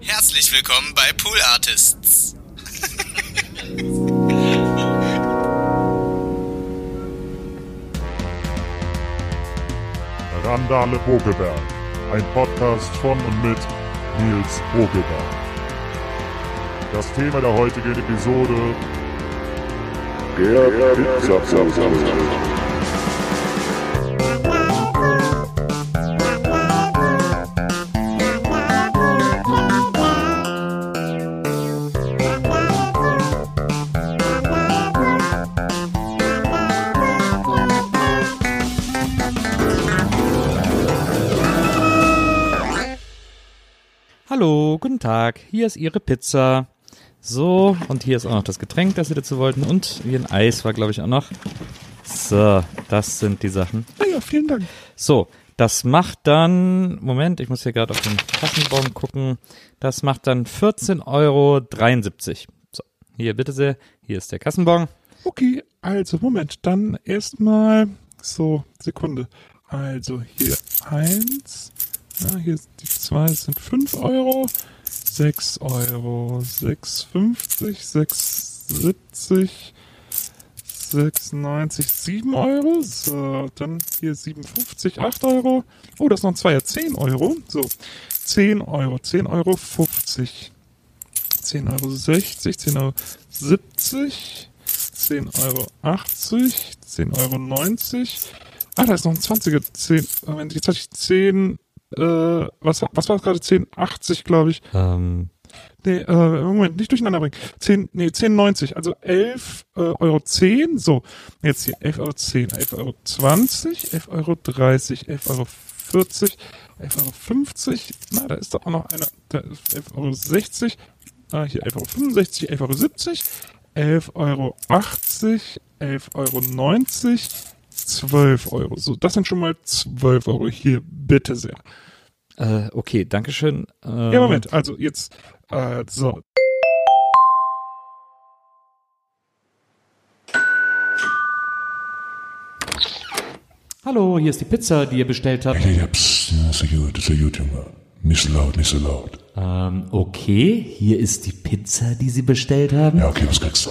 Herzlich willkommen bei Pool Artists. Randale Bogelberg, ein Podcast von und mit Nils Bogelberg. Das Thema der heutigen Episode der Pizza Tag. Hier ist Ihre Pizza. So, und hier ist auch noch das Getränk, das Sie dazu wollten. Und wie ein Eis war, glaube ich, auch noch. So, das sind die Sachen. Ah ja, vielen Dank. So, das macht dann, Moment, ich muss hier gerade auf den Kassenbon gucken. Das macht dann 14,73 Euro. So, hier bitte sehr. Hier ist der Kassenbon. Okay, also Moment, dann erstmal so, Sekunde. Also hier eins, ja, hier die zwei sind 5 Euro, 6 Euro, 6,50, 6,70, 6,90, 7 Euro. So, dann hier 57, 8 Euro. Oh, das ist noch ein Zweier, 10 Euro. So, 10 Euro, 10 Euro 50. 10 Euro 60, 10 Euro 70, 10 Euro 80, 10 Euro 90. Ah, da ist noch ein 20er. 10, Moment, jetzt hatte ich 10, äh, was, was war das gerade? 1080, glaube ich. Ähm, Nee, äh, Moment, nicht durcheinander bringen. 10, nee, 10,90, also 11 äh, Euro 10, so. Jetzt hier 11 Euro 10, 11 Euro 20, 11 Euro 30, 11 Euro 40, 11 Euro 50, na, da ist doch auch noch einer, da ist 11 Euro 60, ah, hier 11 Euro 65, 11 Euro 70, 11 Euro 80, 11 Euro 90, 12 Euro. So, das sind schon mal 12 Euro hier, bitte sehr. äh, okay, Dankeschön. Äh, Ja, Moment, also jetzt, äh, so. Hallo, hier ist die Pizza, die ihr bestellt habt. Ja, psst, ja, ist gut, Junge. Nicht so laut, nicht so laut. Ähm, okay, hier ist die Pizza, die Sie bestellt haben. Ja, okay, was kriegst du?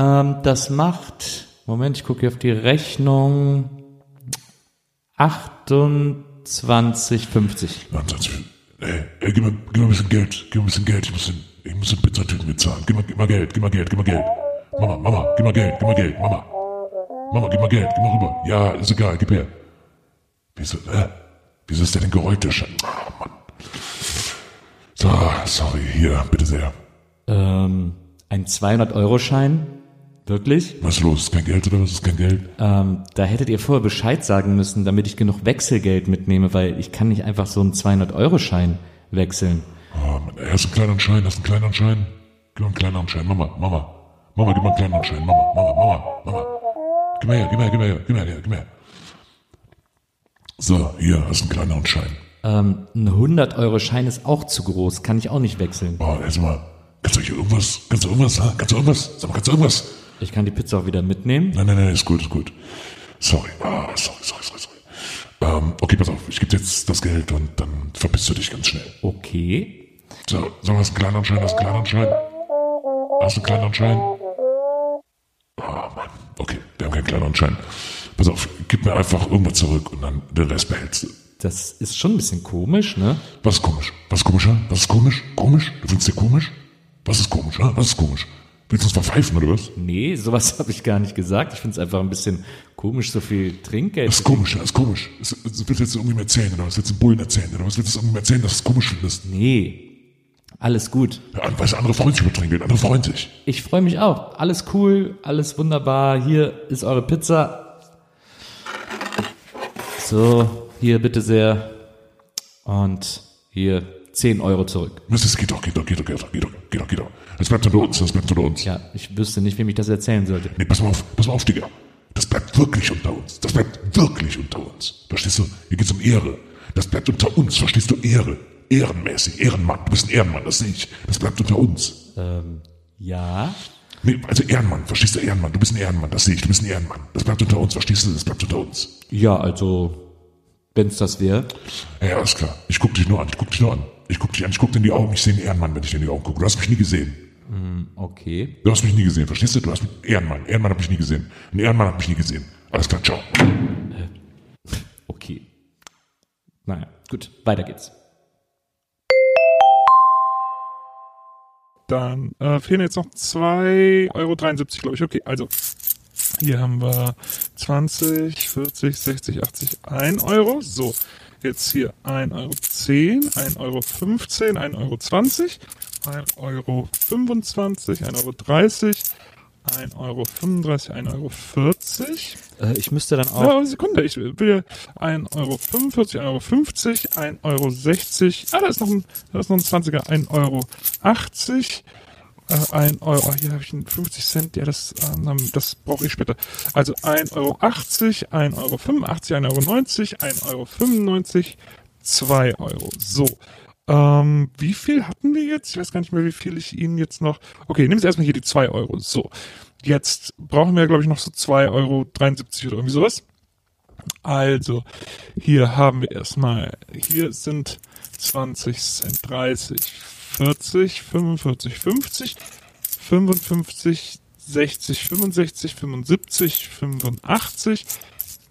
Ähm, das macht, Moment, ich gucke hier auf die Rechnung, 28,50. Ansatz. Ey, ey, gib mir, gib mir ein bisschen Geld, gib mir ein bisschen Geld, ich muss den, ich muss den Pizzatüten bezahlen. Gib mir, gib mir Geld, gib mir Geld, gib mir Geld. Mama, Mama, gib mir Geld, gib mir Geld, Mama. Mama, gib mir Geld, gib mir rüber. Ja, ist egal, gib her. Wieso, äh? Wieso ist der denn der Schein? Ah, Mann. So, sorry, hier, bitte sehr. Ähm, ein 200-Euro-Schein? Wirklich? Was ist los? Ist kein Geld oder was ist kein Geld? Ähm, da hättet ihr vorher Bescheid sagen müssen, damit ich genug Wechselgeld mitnehme, weil ich kann nicht einfach so einen 200-Euro-Schein wechseln. Oh, hast du einen kleineren Schein? Du einen kleineren Schein? Gib mir einen kleineren Schein. Mama, Mama. Mama, gib mir einen kleineren Schein. Mama, Mama, Mama, Mama. Gib mir her, gib mir her, gib mir her, gib mir her, gib mir her. So, hier, hast einen kleineren Schein. Ähm, ein 100-Euro-Schein ist auch zu groß, kann ich auch nicht wechseln. Oh, erstmal. Kannst du hier irgendwas? Kannst du irgendwas? Ha? Kannst du irgendwas? Sag mal, kannst du irgendwas? Ich kann die Pizza auch wieder mitnehmen. Nein, nein, nein, ist gut, ist gut. Sorry. Ah, sorry, sorry, sorry, sorry. Ähm, okay, pass auf. Ich gebe dir jetzt das Geld und dann verpisst du dich ganz schnell. Okay. So, mal, hast du einen kleineren Schein? Hast du einen kleineren Schein? Hast du einen kleineren Schein? Oh Mann, okay, wir haben keinen kleineren Schein. Pass auf, gib mir einfach irgendwas zurück und dann den Rest behältst du. Das ist schon ein bisschen komisch, ne? Was ist komisch? Was ist komisch, ha? Was ist komisch? Komisch? Du findest dir komisch? Was ist komisch, ha? Was ist komisch? Willst du uns verpfeifen oder was? Nee, sowas habe ich gar nicht gesagt. Ich finde es einfach ein bisschen komisch, so viel Trinkgeld. Das ist komisch, das ist komisch. Das, das willst du jetzt irgendwie erzählen oder was? Willst du Bullen erzählen oder was? Willst du irgendwie erzählen, dass du es komisch findest? Nee, alles gut. Ja, weil andere freuen sich über Trinkgeld, andere freuen sich. Ich freue mich auch. Alles cool, alles wunderbar. Hier ist eure Pizza. So, hier bitte sehr. Und hier 10 Euro zurück. Das geht doch, geht doch, geht doch, geht doch, geht doch, geht doch, geht doch. Das bleibt unter uns, das bleibt unter uns. Ja, ich wüsste nicht, wem ich das erzählen sollte. Nee, pass mal auf, pass mal auf, Digga. Das bleibt wirklich unter uns. Das bleibt wirklich unter uns. Verstehst du? Hier geht's um Ehre. Das bleibt unter uns, verstehst du? Ehre. Ehrenmäßig, Ehrenmann. Du bist ein Ehrenmann, das sehe ich. Das bleibt unter uns. Ja? Nee, also Ehrenmann, verstehst du? Ehrenmann. Du bist ein Ehrenmann, das sehe ich. Du bist ein Ehrenmann. Das bleibt unter uns, verstehst du? Das bleibt unter uns. Ja, also, wenn's das wäre. Ja, alles klar. Ich guck dich nur an, ich guck dich nur an. Ich guck dich an, ich guck dir in die Augen, ich sehe einen Ehrenmann, wenn ich dir in die Augen gucke. Du hast mich nie gesehen. Okay. Du hast mich nie gesehen, verstehst du? Du hast mich, Ehrenmann, Ehrenmann hat mich nie gesehen. Ein Ehrenmann hat mich nie gesehen. Alles klar, ciao. Okay. Naja, gut, weiter geht's. Dann äh, fehlen jetzt noch 2,73 Euro, glaube ich. Okay, also hier haben wir 20, 40, 60, 80, 1 Euro. So, jetzt hier 1,10 Euro, 1,15 Euro, 15, 1,20 Euro, 20, 1,25 Euro, 25, 1,30 Euro, 1,35 Euro, 1,40 Euro. Äh, ich müsste dann auch. Ja, eine Sekunde, ich will 1,45 Euro, 1,50 Euro, 1,60 Euro. Ah, da ist noch ein, da ist noch ein 20er, 1,80 Euro. Äh, 1 Euro, hier habe ich einen 50 Cent, ja, das, ähm, das brauche ich später. Also 1,80 Euro, 1,85 Euro, 1,90 Euro, 1,95 Euro, 2 Euro. So. Ähm, wie viel hatten wir jetzt? Ich weiß gar nicht mehr, wie viel ich Ihnen jetzt noch. Okay, nehmen Sie erstmal hier die 2 Euro. So. Jetzt brauchen wir, glaube ich, noch so 2,73 Euro oder irgendwie sowas. Also, hier haben wir erstmal, hier sind 20 Cent, 30, 40, 45, 50, 55, 60, 65, 75, 85,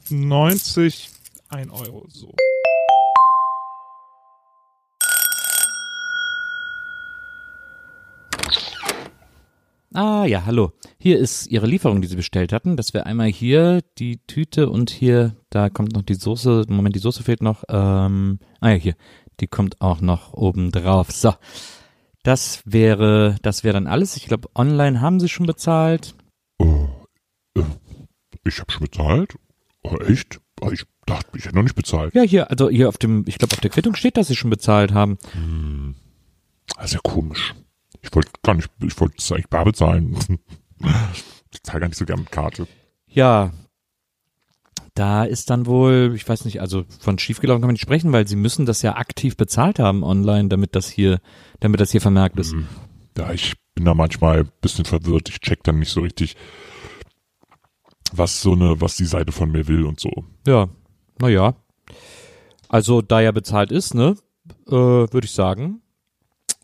90, 1 Euro. So. Ah ja, hallo. Hier ist Ihre Lieferung, die Sie bestellt hatten. Das wäre einmal hier die Tüte und hier, da kommt noch die Soße. Moment, die Soße fehlt noch. Ähm, ah ja, hier. Die kommt auch noch oben drauf. So. Das wäre, das wäre dann alles. Ich glaube, online haben Sie schon bezahlt. Oh, ich habe schon bezahlt? Oh, echt? Oh, ich dachte, ich hätte noch nicht bezahlt. Ja, hier, also hier auf dem, ich glaube, auf der Quittung steht, dass Sie schon bezahlt haben. Ist ja komisch. Ich wollte gar nicht, ich wollte eigentlich bar bezahlen. Ich zahle gar nicht so gern mit Karte. Ja, da ist dann wohl, ich weiß nicht, also von schiefgelaufen kann man nicht sprechen, weil sie müssen das ja aktiv bezahlt haben online, damit das hier, damit das hier vermerkt ist. Ja, ich bin da manchmal ein bisschen verwirrt. Ich check dann nicht so richtig, was so eine, was die Seite von mir will und so. Ja, naja. Also da ja bezahlt ist, ne, äh, würde ich sagen,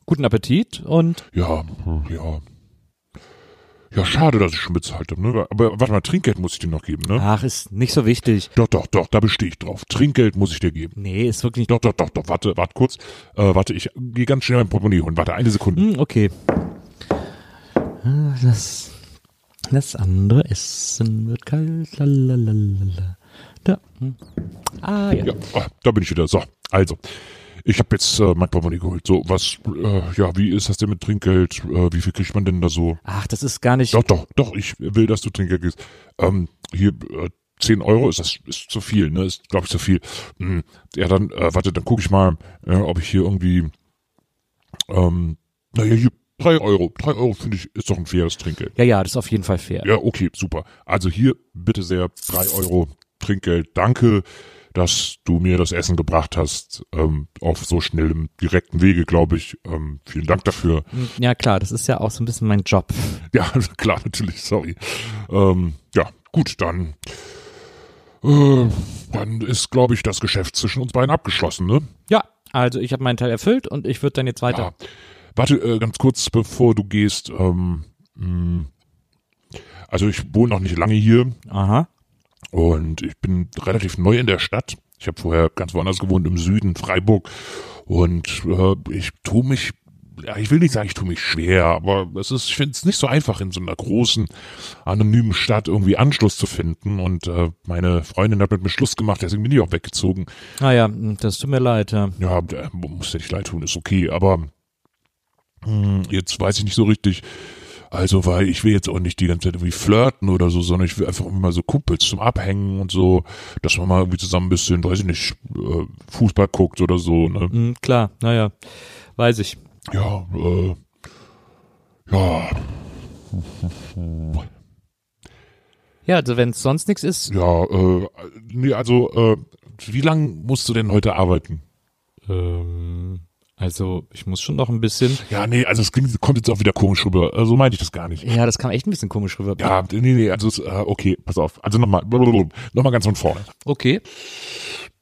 guten Appetit und Ja, ja. Ja, schade, dass ich schon bezahlt habe, ne? Aber warte mal, Trinkgeld muss ich dir noch geben, ne? ach, ist nicht so wichtig. Doch, doch, doch, da bestehe ich drauf. Trinkgeld muss ich dir geben. Nee, ist wirklich Doch, doch, doch, doch, warte, warte kurz. Äh, warte, ich gehe ganz schnell mein Portemonnaie holen. Warte, eine Sekunde. Hm, okay. Ah, Das, das andere Essen wird kalt. Lalalala. Da. hm. Ah, ja. Ja, ah, da bin ich wieder. So, also. Ich habe jetzt äh, mein Portemonnaie geholt. So, was, äh, ja, wie ist das denn mit Trinkgeld? Äh, wie viel kriegt man denn da so? Ach, das ist gar nicht. Doch, doch, doch, ich will, dass du Trinkgeld gibst. Ähm, hier, äh, 10 Euro ist das ist zu viel, ne? Ist, glaube ich, zu viel. Hm, ja, dann, äh, warte, dann gucke ich mal, äh, ob ich hier irgendwie, ähm, naja, hier, 3 Euro. 3 Euro finde ich, ist doch ein faires Trinkgeld. Ja, ja, das ist auf jeden Fall fair. Ja, okay, super. Also hier, bitte sehr, 3 Euro Trinkgeld. Danke, dass du mir das Essen gebracht hast, ähm, auf so schnellem, direkten Wege, glaube ich. Ähm, vielen Dank dafür. Ja, klar, das ist ja auch so ein bisschen mein Job. Ja, klar, natürlich, sorry. Ähm, ja, gut, dann, äh, dann ist, glaube ich, das Geschäft zwischen uns beiden abgeschlossen, ne? Ja, also ich habe meinen Teil erfüllt und ich würde dann jetzt weiter. Ja. Warte, äh, ganz kurz, bevor du gehst, ähm, mh, also ich wohne noch nicht lange hier Aha. Und ich bin relativ neu in der Stadt. Ich habe vorher ganz woanders gewohnt, im Süden, Freiburg. Und äh, ich tue mich, ja, ich will nicht sagen, ich tue mich schwer, aber es ist, ich finde es nicht so einfach, in so einer großen, anonymen Stadt irgendwie Anschluss zu finden. Und äh, meine Freundin hat mit mir Schluss gemacht, deswegen bin ich auch weggezogen. Ah ja, das tut mir leid. Ja. Ja, äh, muss ja nicht leid tun, ist okay, aber hm, jetzt weiß ich nicht so richtig. Also, weil ich will jetzt auch nicht die ganze Zeit irgendwie flirten oder so, sondern ich will einfach immer mal so Kumpels zum Abhängen und so, dass man mal irgendwie zusammen ein bisschen, weiß ich nicht, äh, Fußball guckt oder so, ne? Hm, klar, naja, weiß ich. Ja, äh, ja, Ja, also wenn es sonst nichts ist, ja, äh, nee, also, äh, wie lang musst du denn heute arbeiten? ähm, also ich muss schon noch ein bisschen. Ja, nee, also es klingt, kommt jetzt auch wieder komisch rüber. Äh, so meinte ich das gar nicht. Ja, das kam echt ein bisschen komisch rüber. Ja, nee, nee, also, es, äh, okay, pass auf. Also nochmal, nochmal ganz von vorne. Okay.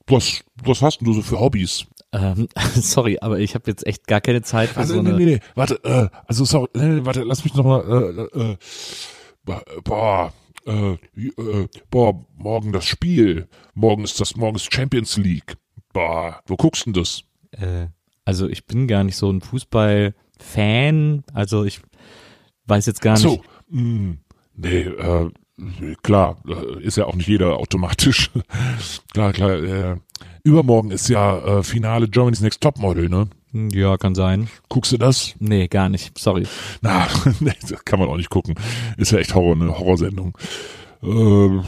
Was, was hast denn du so für Hobbys? Ähm, sorry, aber ich habe jetzt echt gar keine Zeit für Also, so nee, eine. nee, nee, warte, äh, also sorry, nee, nee, warte, lass mich noch mal, äh, äh, boah, äh, äh, boah, morgen das Spiel, morgen ist das, morgen ist Champions League, boah, wo guckst du denn das? Äh, also ich bin gar nicht so ein Fußball-Fan. Also ich weiß jetzt gar so, nicht. mh, nee, äh, klar, äh, ist ja auch nicht jeder automatisch. klar, klar, äh, übermorgen ist ja äh, Finale Germany's Next Topmodel, ne? Ja, kann sein. Guckst du das? Nee, gar nicht. Sorry. Na, kann man auch nicht gucken. Ist ja echt Horror, eine Horrorsendung. Äh,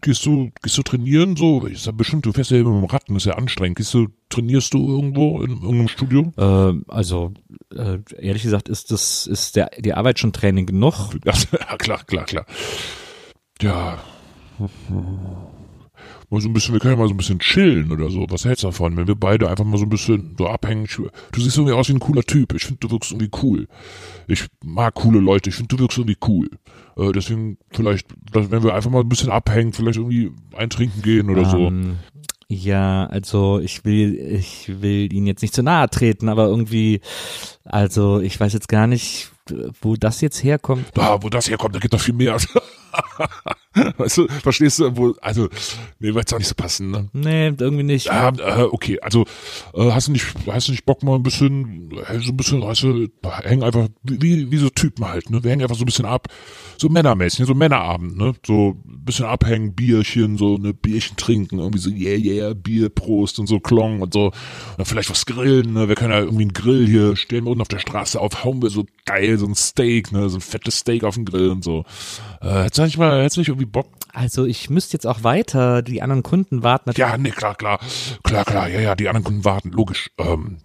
gehst du, gehst du trainieren so? Ist ja bestimmt, du fährst ja immer mit dem Rad, das ist ja anstrengend. Gehst du, trainierst du irgendwo in irgendeinem Studio? Äh, also äh, ehrlich gesagt ist das ist der die Arbeit schon Training genug. Ja, klar, klar, klar. Ja. Mal so ein bisschen, wir können ja mal so ein bisschen chillen oder so. Was hältst du davon, wenn wir beide einfach mal so ein bisschen so abhängen? Du siehst irgendwie aus wie ein cooler Typ. Ich finde, du wirkst irgendwie cool. Ich mag coole Leute. Ich finde, du wirkst irgendwie cool. Äh, deswegen vielleicht, wenn wir einfach mal ein bisschen abhängen, vielleicht irgendwie eintrinken gehen oder so. Ähm, ja, also ich will ich will ihn jetzt nicht zu nahe treten, aber irgendwie also ich weiß jetzt gar nicht, wo das jetzt herkommt. Da, wo das herkommt, da geht noch viel mehr. weißt du, verstehst du? Wo, also, mir wird's auch nicht so passen, ne? Nee, irgendwie nicht. Ja, äh, okay, also äh, hast du nicht, hast du nicht Bock mal ein bisschen, äh, so ein bisschen, weißt du, hängen einfach wie, wie so Typen halt, ne? Wir hängen einfach so ein bisschen ab, so männermäßig, ne? so Männerabend, ne? So ein bisschen abhängen, Bierchen, so eine Bierchen trinken, irgendwie so yeah yeah, Bier, Prost und so Klong und so. Und dann vielleicht was grillen, ne? Wir können ja irgendwie einen Grill hier, stellen wir unten auf der Straße auf, hauen wir so geil, so ein Steak, ne? So ein fettes Steak auf den Grill und so. Äh, hättest du nicht mal, hättest du nicht irgendwie Bock? Also ich müsste jetzt auch weiter, die anderen Kunden warten natürlich. Ja, nee, klar, klar. Klar, klar, ja, ja, die anderen Kunden warten, logisch. Ähm,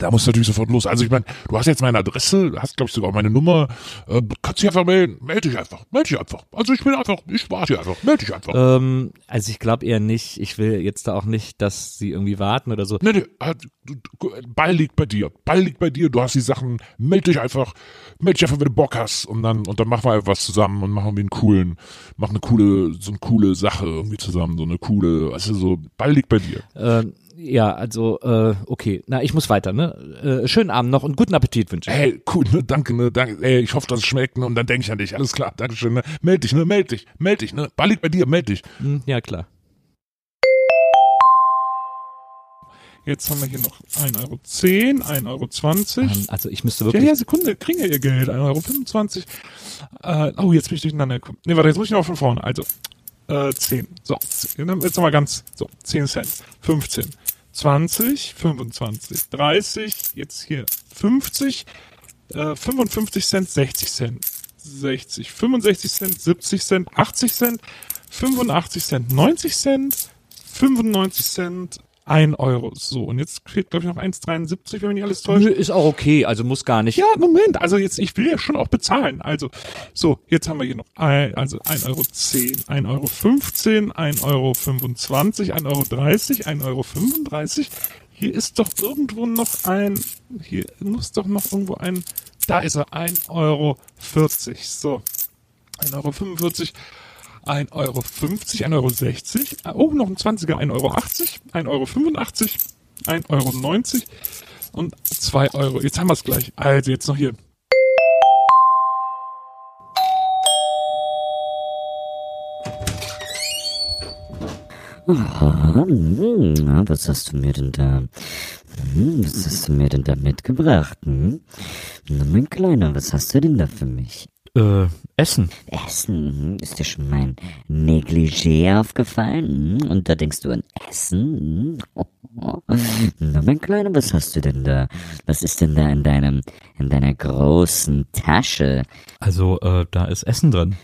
da muss natürlich sofort los. Also ich meine, du hast jetzt meine Adresse, hast glaube ich sogar meine Nummer. Äh, kannst dich einfach melden. Meld dich einfach. Meld dich einfach. Also ich bin einfach, ich warte hier einfach. Meld dich einfach. Ähm, also ich glaube eher nicht. Ich will jetzt da auch nicht, dass sie irgendwie warten oder so. Nee, nee, du- Ball liegt bei dir. Ball liegt bei dir. Du hast die Sachen. Meld dich einfach. Meld dich einfach, wenn du Bock hast. Und dann, und dann machen wir einfach was zusammen und machen irgendwie einen coolen, machen eine coole, so eine coole Sache irgendwie zusammen. So eine coole, du, so, Ball liegt bei dir. Ähm, ja, also äh, okay. Na, ich muss weiter. Ne, äh, schönen Abend noch und guten Appetit wünsche ich. Hey, cool, ne, danke, ne, danke, ey, ich hoffe, dass es schmeckt, ne, und dann denke ich an dich, alles klar, dankeschön, ne, meld dich, ne, meld dich, meld dich, ne, Ball liegt bei dir, meld dich. Hm, ja klar. Jetzt haben wir hier noch 1,10 Euro, 1,20 Euro. Ähm, also ich müsste Ja, wirklich. ja, Sekunde, kriegen ja ihr Geld. 1,25 Euro. Äh, oh, jetzt bin ich durcheinander gekommen. Nee, warte, jetzt muss ich noch von vorne. Also, äh, 10. So, 10. jetzt nochmal ganz, so, 10 Cent. 15. 20, 25, 30, jetzt hier 50, äh, 55 Cent, 60 Cent, 60, 65 Cent, 70 Cent, 80 Cent, 85 Cent, 90 Cent, 95 Cent, 1 Euro. So, und jetzt fehlt, glaube ich, noch 1,73, wenn mich nicht alles täuscht. Nö, ist auch okay. Also muss gar nicht. Ja, Moment, also jetzt, ich will ja schon auch bezahlen. Also, so, jetzt haben wir hier noch ein, also 1,10 Euro, 1,15 Euro, 1,25 Euro, 1,30 Euro, 1,35 Euro. Hier ist doch irgendwo noch ein, hier muss doch noch irgendwo ein, da ist er, 1,40 Euro. So, 1,45 Euro. 1,50 Euro, 1,60 Euro, oh, noch ein 20er, 1,80 Euro, 1,85 Euro, 1,90 Euro und 2 Euro. Jetzt haben wir es gleich. Also jetzt noch hier. Na, was hast du mir denn da? Hm, was hast du mir denn da mitgebracht? Hm? Na, mein Kleiner, was hast du denn da für mich? Äh, Essen. Essen? Hm, Ist dir schon mein Negligé aufgefallen? Hm? Und da denkst du an Essen? Hm? Na, mein Kleiner, was hast du denn da? Was ist denn da in deinem, in deiner großen Tasche? Also äh, da ist Essen drin.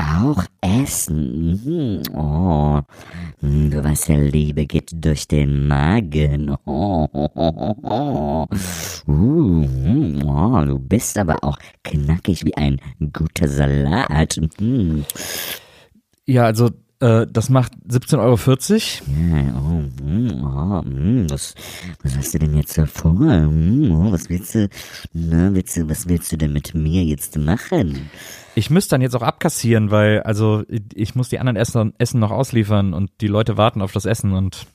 Auch Essen. Mhm. Oh, du weißt ja, Liebe geht durch den Magen. Oh, oh, oh, oh. Uh, oh, du bist aber auch knackig wie ein guter Salat. Mhm. Ja, also äh, das macht 17,40 Euro. Ja, oh, hm, oh, hm, was, was hast du denn jetzt da vor? Hm, oh, was willst du, na, willst du, was willst du denn mit mir jetzt machen? Ich müsste dann jetzt auch abkassieren, weil also ich muss die anderen Essen, Essen noch ausliefern und die Leute warten auf das Essen und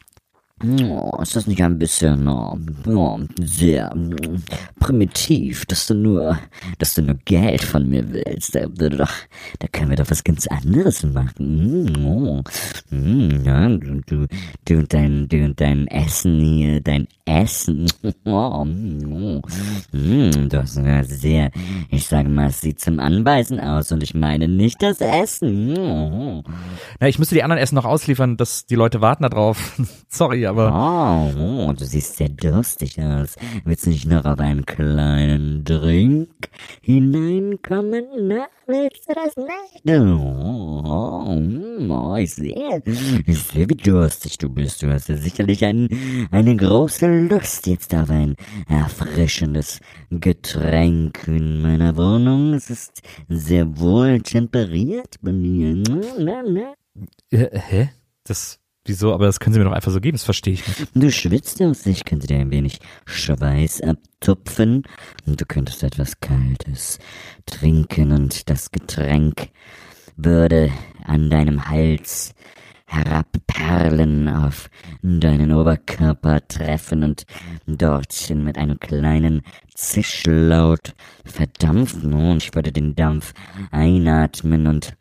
Oh, ist das nicht ein bisschen oh, oh, sehr mm, primitiv, dass du nur, dass du nur Geld von mir willst? Da, da, da, können wir doch was ganz anderes machen. Mm, oh, mm, ja, du, du, du und dein, du und dein Essen hier, dein Essen. Oh, mm, das ist sehr, ich sage mal, es sieht zum Anbeißen aus und ich meine nicht das Essen. Oh. Na, ich müsste die anderen Essen noch ausliefern, dass die Leute warten da drauf. Aber Oh, oh, du siehst sehr durstig aus. Willst du nicht noch auf einen kleinen Drink hineinkommen? Na, willst du das nicht? Oh, oh, oh, ich sehe, ich sehe, wie durstig du bist. Du hast ja sicherlich ein, eine große Lust jetzt auf ein erfrischendes Getränk in meiner Wohnung. Es ist sehr wohl temperiert bei mir. Na, na. äh, hä? Das wieso? Aber das können Sie mir doch einfach so geben. Das verstehe ich nicht. Du schwitzt aus, ich könnte dir ein wenig Schweiß abtupfen und du könntest etwas Kaltes trinken und das Getränk würde an deinem Hals herabperlen auf deinen Oberkörper treffen und dort mit einem kleinen Zischlaut verdampfen und ich würde den Dampf einatmen und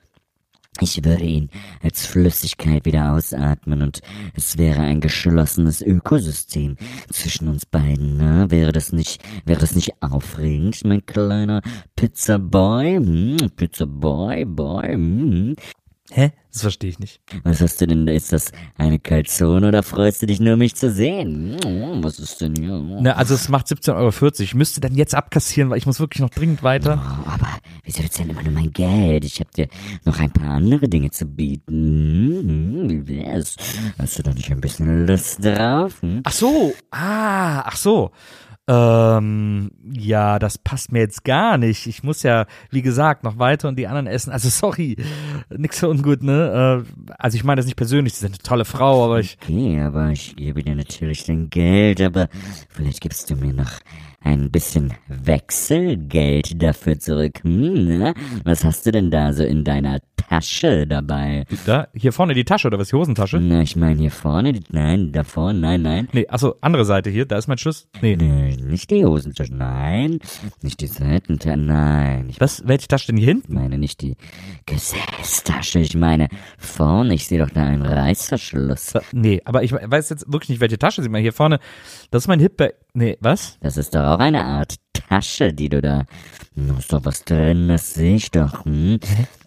ich würde ihn als Flüssigkeit wieder ausatmen und es wäre ein geschlossenes Ökosystem zwischen uns beiden. Ne? Wäre das nicht, wäre das nicht aufregend, mein kleiner Pizza Boy? Hm, Pizza Boy, Boy. Hm. Hä? Das verstehe ich nicht. Was hast du denn? Ist das eine Calzone oder freust du dich nur, mich zu sehen? Was ist denn hier? Ne, also es macht 17,40 Euro. Ich müsste dann jetzt abkassieren, weil ich muss wirklich noch dringend weiter. Oh, aber wieso willst du denn immer nur mein Geld? Ich hab dir noch ein paar andere Dinge zu bieten. Hm, Wie wär's? Hast du da nicht ein bisschen Lust drauf? Hm? Ach so, ah, ach so. Ähm, ja, das passt mir jetzt gar nicht. Ich muss ja, wie gesagt, noch weiter und die anderen essen. Also sorry, nix so ungut, ne? Äh, also ich meine das nicht persönlich, sie sind eine tolle Frau, aber ich. Okay, aber ich gebe dir natürlich dein Geld, aber vielleicht gibst du mir noch ein bisschen Wechselgeld dafür zurück. Hm, ne? Was hast du denn da so in deiner Tasche dabei? Da, hier vorne die Tasche oder was, die Hosentasche? Na, ich meine hier vorne, die- nein, da vorne, nein, nein. Nee, achso, andere Seite hier, da ist mein Schlüssel. Nee. Nee, nicht die Hosentasche, nein. Nicht die Seitentasche, nein. Ich Was, welche Tasche denn hier hinten? meine nicht die Gesäßtasche, ich meine vorne, ich sehe doch da einen Reißverschluss. Äh, Nee, aber ich weiß jetzt wirklich nicht, welche Tasche sieht man hier vorne. Das ist mein Hipbag. Nee, was? Das ist doch auch eine Art Tasche, die du da. Da ist doch was drin, das sehe ich doch. Hm?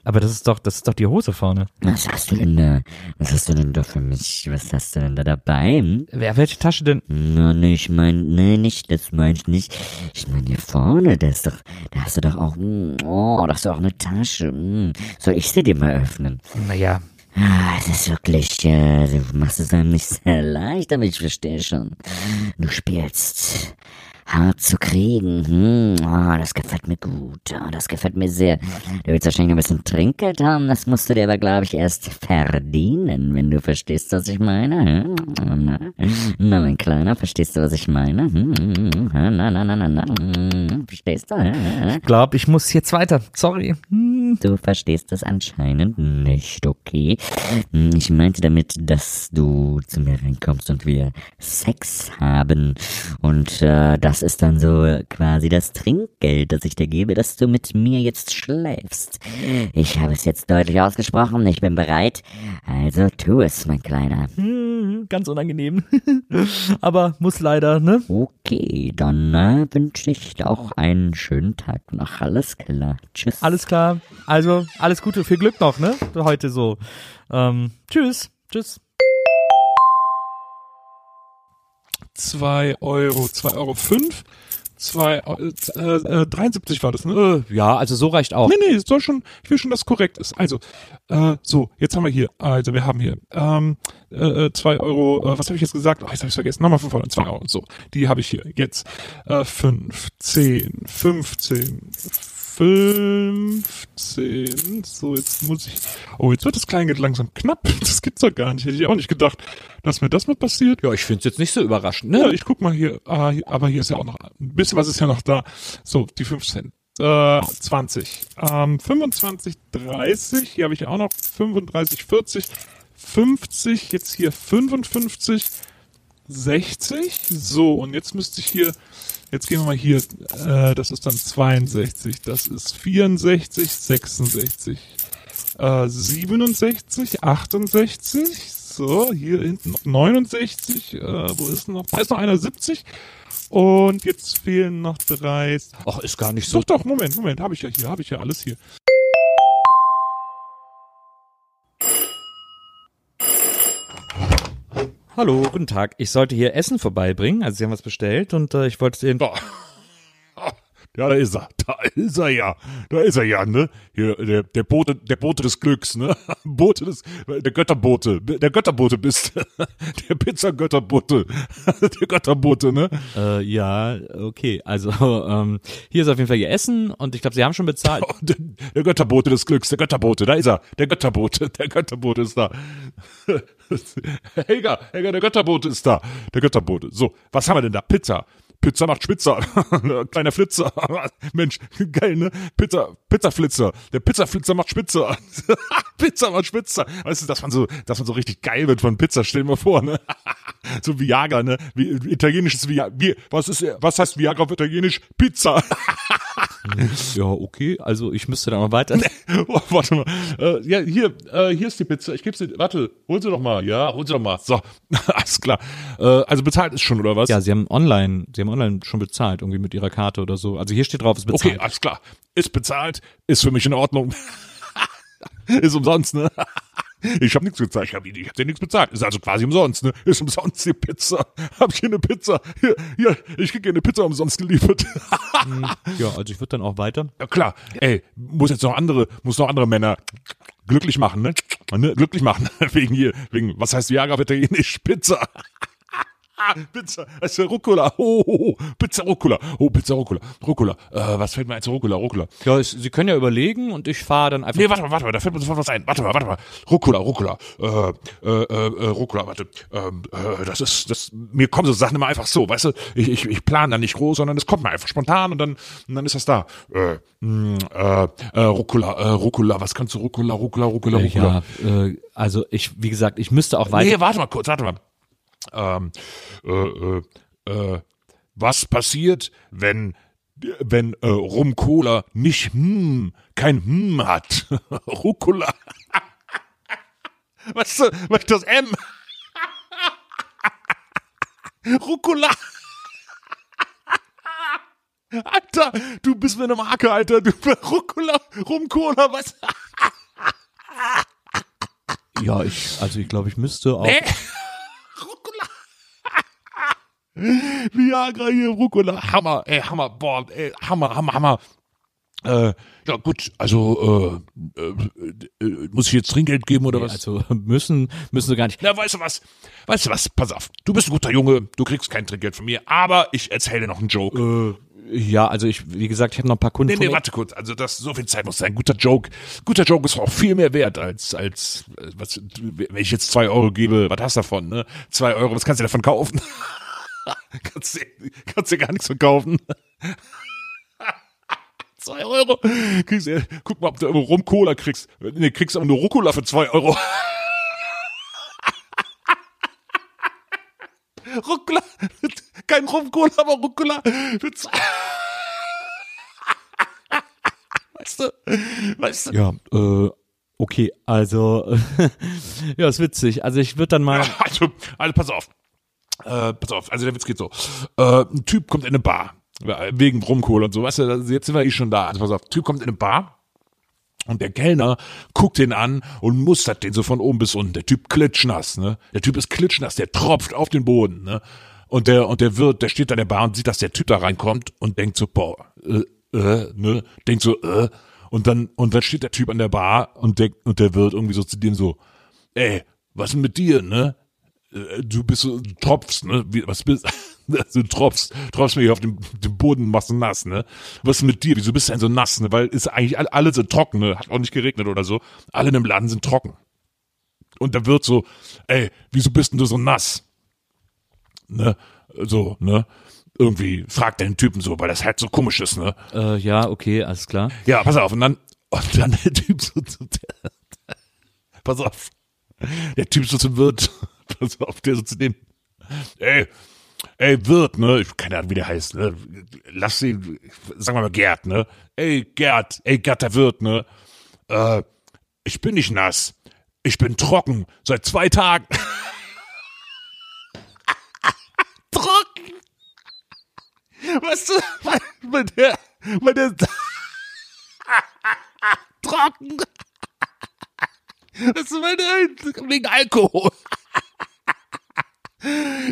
Aber das ist doch, das ist doch die Hose vorne. Was hast du denn da? Was hast du denn da für mich? Was hast du denn da dabei? Hm? Wer, welche Tasche denn? Na, nee, ich mein, nee, nicht, das mein ich nicht. Ich mein hier vorne, da ist doch, da hast du doch auch, oh, da hast du auch eine Tasche. Hm. Soll ich sie dir mal öffnen? Naja, Ah, es ist wirklich, äh, du machst es einem nicht sehr leicht, aber ich verstehe schon. Du spielst hart zu kriegen. Hm, oh, das gefällt mir gut. Oh, das gefällt mir sehr. Du willst wahrscheinlich ein bisschen Trinkgeld haben. Das musst du dir aber, glaube ich, erst verdienen, wenn du verstehst, was ich meine. Hm? Na, na, mein Kleiner, verstehst du, was ich meine? Hm, hm, Na, na, na, na, na. Hm, Verstehst du? Hm? glaub, ich muss jetzt weiter. Sorry. Hm. Du verstehst es anscheinend nicht, okay? Hm, Ich meinte damit, dass du zu mir reinkommst und wir Sex haben. Und äh, das ist dann so quasi das Trinkgeld, das ich dir gebe, dass du mit mir jetzt schläfst. Ich habe es jetzt deutlich ausgesprochen, ich bin bereit. Also tu es, mein Kleiner. Hm, ganz unangenehm. Aber muss leider, ne? Okay, dann äh, wünsche ich auch einen schönen Tag noch. Alles klar. Tschüss. Alles klar. Also, alles Gute, viel Glück noch, ne? Heute so. Ähm, tschüss. Tschüss. 2 Euro, 2 Euro 5, 2, äh, äh, 73 war das, ne? Äh, ja, also so reicht auch. Nee, nee, soll schon, ich will schon, dass korrekt ist. Also, äh, so, jetzt haben wir hier, also wir haben hier, ähm, äh, 2 Euro, äh, was habe ich jetzt gesagt? Oh, jetzt habe ich vergessen. Nochmal von vorne, 2 Euro. So, die habe ich hier. Jetzt, äh, 5, 10, 15, 15. So, jetzt muss ich, oh, jetzt wird das Kleingeld langsam knapp. Das gibt's doch gar nicht. Hätte ich auch nicht gedacht, dass mir das mal passiert. Ja, ich find's jetzt nicht so überraschend, Ja, ne? ich guck mal hier, ah, hier, aber hier ist ja auch noch ein bisschen was ist ja noch da. So, die 15. Äh, 20. Ähm, 25, 30, hier habe ich ja auch noch 35, 40, 50, jetzt hier 55, 60. So, und jetzt müsste ich hier, jetzt gehen wir mal hier, äh, das ist dann 62, das ist 64, 66, äh, 67, 68. So, hier hinten noch 69. Äh, wo ist noch? Da ist noch einer 70. Und jetzt fehlen noch drei. Ach, ist gar nicht so. Doch, doch, Moment, Moment, habe ich ja hier, habe ich ja alles hier. Hallo, guten Tag. Ich sollte hier Essen vorbeibringen. Also Sie haben was bestellt und äh, ich wollte den. Ja, da ist er. Da ist er ja. Da ist er ja, ne? Hier, der, der Bote, der Bote des Glücks, ne? Bote des, der Götterbote. Der Götterbote bist. Der Pizzagötterbote. Der Götterbote, ne? Äh, ja, okay. Also ähm, hier ist auf jeden Fall Ihr Essen und ich glaube, Sie haben schon bezahlt. Oh, der, der Götterbote des Glücks, der Götterbote, da ist er. Der Götterbote, der Götterbote ist da. Helga, Helga, der Götterbote ist da. Der Götterbote. So, was haben wir denn da? Pizza. Pizza macht Spitzer. Kleiner Flitzer. Mensch, geil, ne? Pizza, Pizzaflitzer. Der Pizzaflitzer macht Spitzer. Pizza macht Spitzer. Weißt du, dass man so, dass man so richtig geil wird von Pizza, stell dir mal vor, ne? so Viagra, ne? Wie, italienisches Viagra. Wie, was ist, was heißt Viagra auf Italienisch? Pizza. Ja, okay. Also ich müsste da noch weiter. Oh, warte mal. Äh, ja, hier, äh, hier ist die Pizza. Ich gebe sie. Warte, hol sie doch mal. Ja, hol sie doch mal. So, alles klar. Äh, also bezahlt ist schon oder was? Ja, Sie haben online, Sie haben online schon bezahlt, irgendwie mit Ihrer Karte oder so. Also hier steht drauf, es ist bezahlt. okay, alles klar. Ist bezahlt. Ist für mich in Ordnung. ist umsonst, ne? Ich habe nichts bezahlt. Ich habe ich hab dir nichts bezahlt. Ist also quasi umsonst, ne? Ist umsonst die Pizza. Hab ich hier eine Pizza. Hier, hier, ich krieg hier eine Pizza umsonst geliefert. Ja, also ich würde dann auch weiter. Ja klar, ey, muss jetzt noch andere, muss noch andere Männer glücklich machen, ne? ne? Glücklich machen, wegen hier, wegen, was heißt Viagra auf Italienisch? Pizza. Pizza, das ist Rucola, oh, oh, oh, Pizza Rucola, oh, Pizza Rucola, Rucola, äh, was fällt mir ein zu Rucola, Rucola? Ja, ich, Sie können ja überlegen und ich fahre dann einfach. Nee, warte mal, warte mal, da fällt mir sofort was ein, warte mal, warte mal, Rucola, Rucola, äh, äh, äh, Rucola, warte, ähm, äh, das ist, das, mir kommen so Sachen immer einfach so, weißt du, ich, ich, ich plane da nicht groß, sondern es kommt mir einfach spontan und dann, und dann ist das da, äh, mh, äh, äh, Rucola, äh, Rucola, was kannst du, Rucola, Rucola, Rucola, Rucola? ja, äh, also ich, wie gesagt, ich müsste auch weiter. Nee, warte mal kurz, warte mal. Ähm, äh, äh, äh, was passiert, wenn wenn äh, Rum Cola nicht hm, kein hm hat? Rucola. Was, ist- was das M? Rucola. Alter, du bist mir eine Marke, Alter. Du Rucola, Rum Cola, was? Ja, ich, also ich glaube, ich müsste auch. Nee. Viagra hier, Rucola. Hammer, ey, Hammer, boah, ey, Hammer, Hammer, Hammer. Äh, ja gut, also äh, äh, äh, muss ich jetzt Trinkgeld geben oder was? Also müssen, müssen Sie gar nicht. Na, weißt du was? Weißt du was? Pass auf. Du bist ein guter Junge, du kriegst kein Trinkgeld von mir, aber ich erzähle dir noch einen Joke. Ja, also ich, wie gesagt, ich habe noch ein paar Kunden. Nee, nee, warte kurz. Also das so viel Zeit muss sein. Guter Joke. Guter Joke ist auch viel mehr wert als als äh, was. Wenn ich jetzt zwei Euro gebe, was hast du davon? Ne? Zwei Euro. Was kannst du davon kaufen? kannst du kannst dir gar nichts verkaufen. zwei Euro. Kriegst, du- guck mal, ob du irgendwo Rum Cola kriegst. Nee, kriegst aber nur Rucola für zwei Euro. Rucola. Kein Rum Cola, aber Rucola für zwei. Weißt du? Weißt du? Ja, äh, okay, also ja, ist witzig. Also ich würde dann mal. Also, also pass auf. Äh, pass auf, also der Witz geht so. Äh, ein Typ kommt in eine Bar. Wegen Rumkohl und so. Weißt du, jetzt sind wir eh schon da. Also pass auf, Typ kommt in eine Bar. Und der Kellner guckt den an und mustert den so von oben bis unten. Der Typ klitschnass, ne? Der Typ ist klitschnass, der tropft auf den Boden, ne? Und der, und der Wirt, der steht an der Bar und sieht, dass der Typ da reinkommt und denkt so, boah, äh, äh, ne? Denkt so, äh. Und dann, und dann steht der Typ an der Bar und der, und der Wirt irgendwie so zu dem so, ey, was denn mit dir, ne? Äh, Du bist so, du tropfst, ne? Wie, was bist du tropfst, tropfst mir hier auf dem, dem Boden, machst du nass, ne? Was ist mit dir? Wieso bist du denn so nass, ne? Weil ist eigentlich alle, alle sind trocken, ne? Hat auch nicht geregnet oder so. Alle in dem Laden sind trocken. Und da wird so, ey, wieso bist denn du so nass? Ne? So, ne? Irgendwie fragt den Typen so, weil das halt so komisch ist, ne? Äh, ja, okay, alles klar. Ja, pass auf, und dann, und dann der Typ so zu, pass auf, der Typ so zum Wirt, pass auf, der so zu dem, Ey, ey, Wirt, ne? Ich keine Ahnung, wie der heißt, ne? Lass ihn, sagen wir mal Gerd, ne? Ey, Gerd, ey, Gerd, der Wirt, ne? Äh, ich bin nicht nass. Ich bin trocken. Seit zwei Tagen. trocken. Weißt du, weil, weil der, weil der, trocken. Das ist der, wegen Alkohol.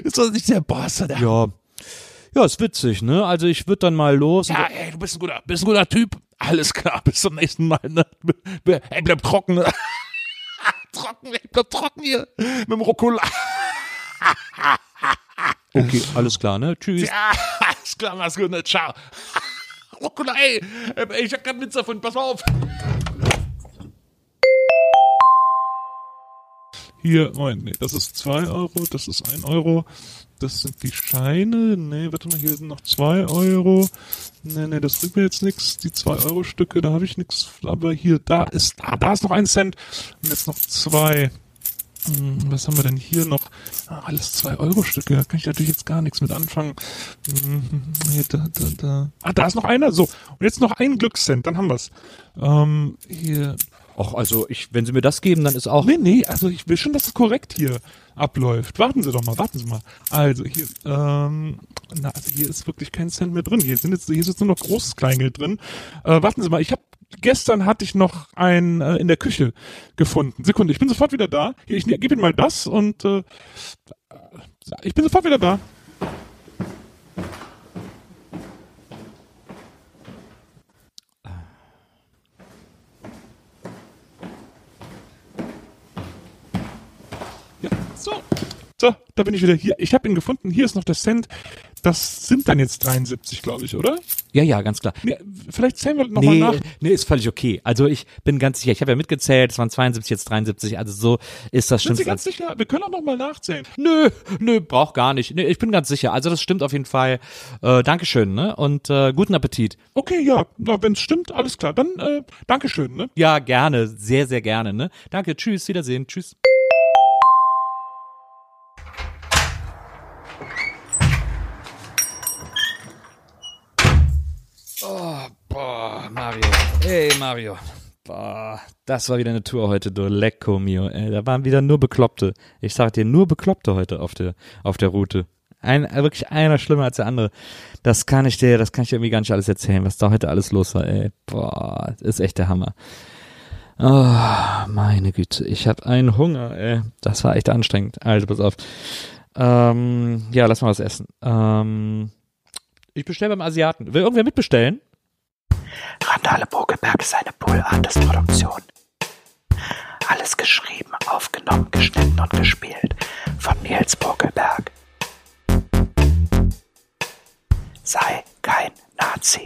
Ist das nicht der Boss, der? Ja. Ja, ist witzig, ne? Also ich würde dann mal los. Ja, ey, du bist ein guter, bist ein guter Typ. Alles klar, bis zum nächsten Mal, ne? Ey, bleib trocken. ne? trocken, ey, bleib trocken hier. Mit dem Rucola. Okay, alles klar, ne? Tschüss. Ja, alles klar, mach's gut, ne? Ciao. Rucola, ey, ich hab keinen Witz davon, pass mal auf. Hier, Moment, nee, das ist 2 Euro, das ist 1 Euro. Das sind die Scheine. Nee, warte mal, hier sind noch 2 Euro. Nee, nee, das bringt mir jetzt nichts. Die 2 Euro Stücke, da habe ich nichts. Aber hier, da ist, ah, da ist noch ein Cent. Und jetzt noch zwei. Hm, was haben wir denn hier noch? Ah, alles 2 Euro Stücke. Da kann ich natürlich jetzt gar nichts mit anfangen. Hm, hier, da, da, da. Ah, da ist noch einer. So. Und jetzt noch ein Glückscent. Dann haben wir's. Ähm, hier, Ach, also ich, wenn Sie mir das geben, dann ist auch. Nee, nee, also ich will schon, dass es korrekt hier abläuft. Warten Sie doch mal, warten Sie mal. Also hier, ähm, na, also hier ist wirklich kein Cent mehr drin. Hier sind jetzt, hier ist jetzt nur noch großes Kleingeld drin. Äh, warten Sie mal, ich habe gestern hatte ich noch einen äh, in der Küche gefunden. Sekunde, ich bin sofort wieder da. Hier, ich gebe Ihnen mal das und äh, ich bin sofort wieder da. Ja, so. So, da bin ich wieder hier. Ich habe ihn gefunden. Hier ist noch der Cent. Das sind dann jetzt 73, glaube ich, oder? Ja, ja, ganz klar. Nee, vielleicht zählen wir nochmal Nee, nach. nee, ist völlig okay. Also ich bin ganz sicher, ich habe ja mitgezählt, es waren 72, jetzt 73, also so ist das Sind stimmt. Sie ganz sicher? Wir können auch nochmal nachzählen. Nö, nö, braucht gar nicht. Nee, ich bin ganz sicher. Also das stimmt auf jeden Fall. Äh, Dankeschön, ne? Und äh, guten Appetit. Okay, ja, wenn es stimmt, alles klar. Dann äh, Dankeschön, ne? Ja, gerne, sehr, sehr gerne, ne? Danke, tschüss, Wiedersehen, tschüss. Hey, Mario. Boah, das war wieder eine Tour heute, du Lecco mio, ey. Da waren wieder nur Bekloppte. Ich sag dir, nur Bekloppte heute auf der, auf der Route. Ein, wirklich einer schlimmer als der andere. Das kann ich dir, das kann ich dir irgendwie gar nicht alles erzählen, was da heute alles los war, ey. Boah, ist echt der Hammer. Oh, meine Güte, ich hab einen Hunger, ey. Das war echt anstrengend. Also, pass auf. Ähm, ja, lass mal was essen. Ähm, ich bestelle beim Asiaten. Will irgendwer mitbestellen? Randale Bogelberg ist eine Pool Artist Produktion. Alles geschrieben, aufgenommen, geschnitten und gespielt von Nils Bogelberg. Sei kein Nazi.